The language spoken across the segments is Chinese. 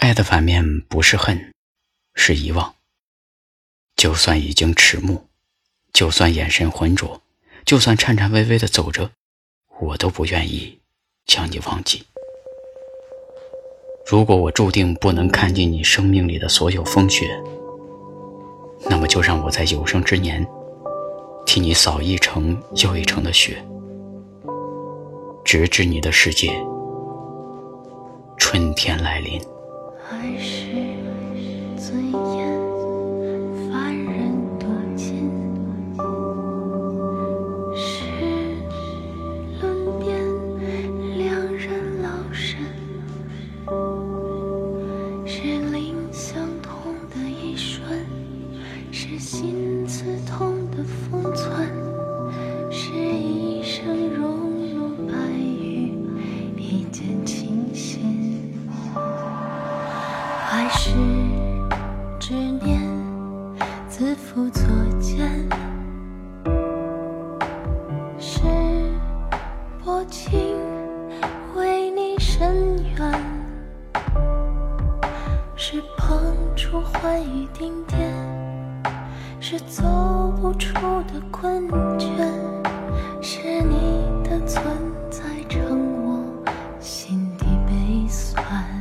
爱的反面不是恨，是遗忘。就算已经迟暮，就算眼神浑浊，就算颤颤巍巍的走着，我都不愿意将你忘记。如果我注定不能看尽你生命里的所有风雪，那么就让我在有生之年，替你扫一程又一程的雪，直至你的世界春天来临。还是尊严情，为你深渊；是碰触欢愉顶点；是走不出的困倦；是你的存在成我心底悲酸。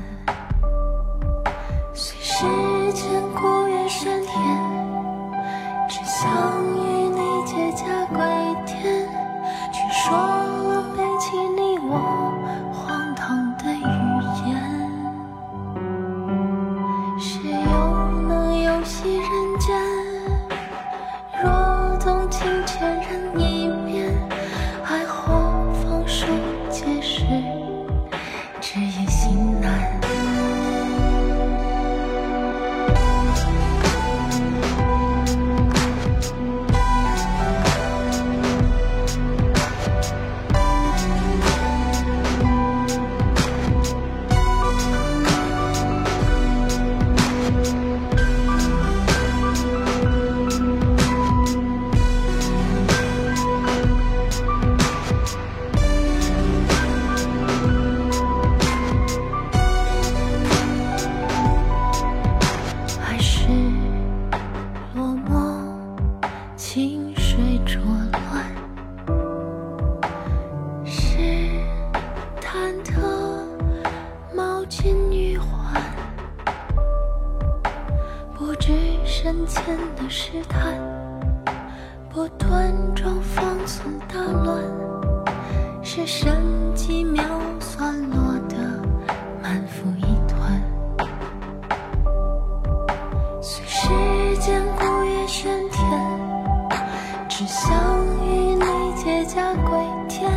深浅的试探，不端庄方寸大乱，是神机妙算落得满腹一团。随时间古越喧天，只想与你结痂归田，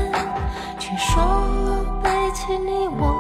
却说了背弃你我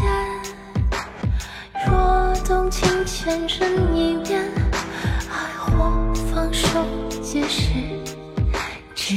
间？若动情千人一面，爱或放手皆是，执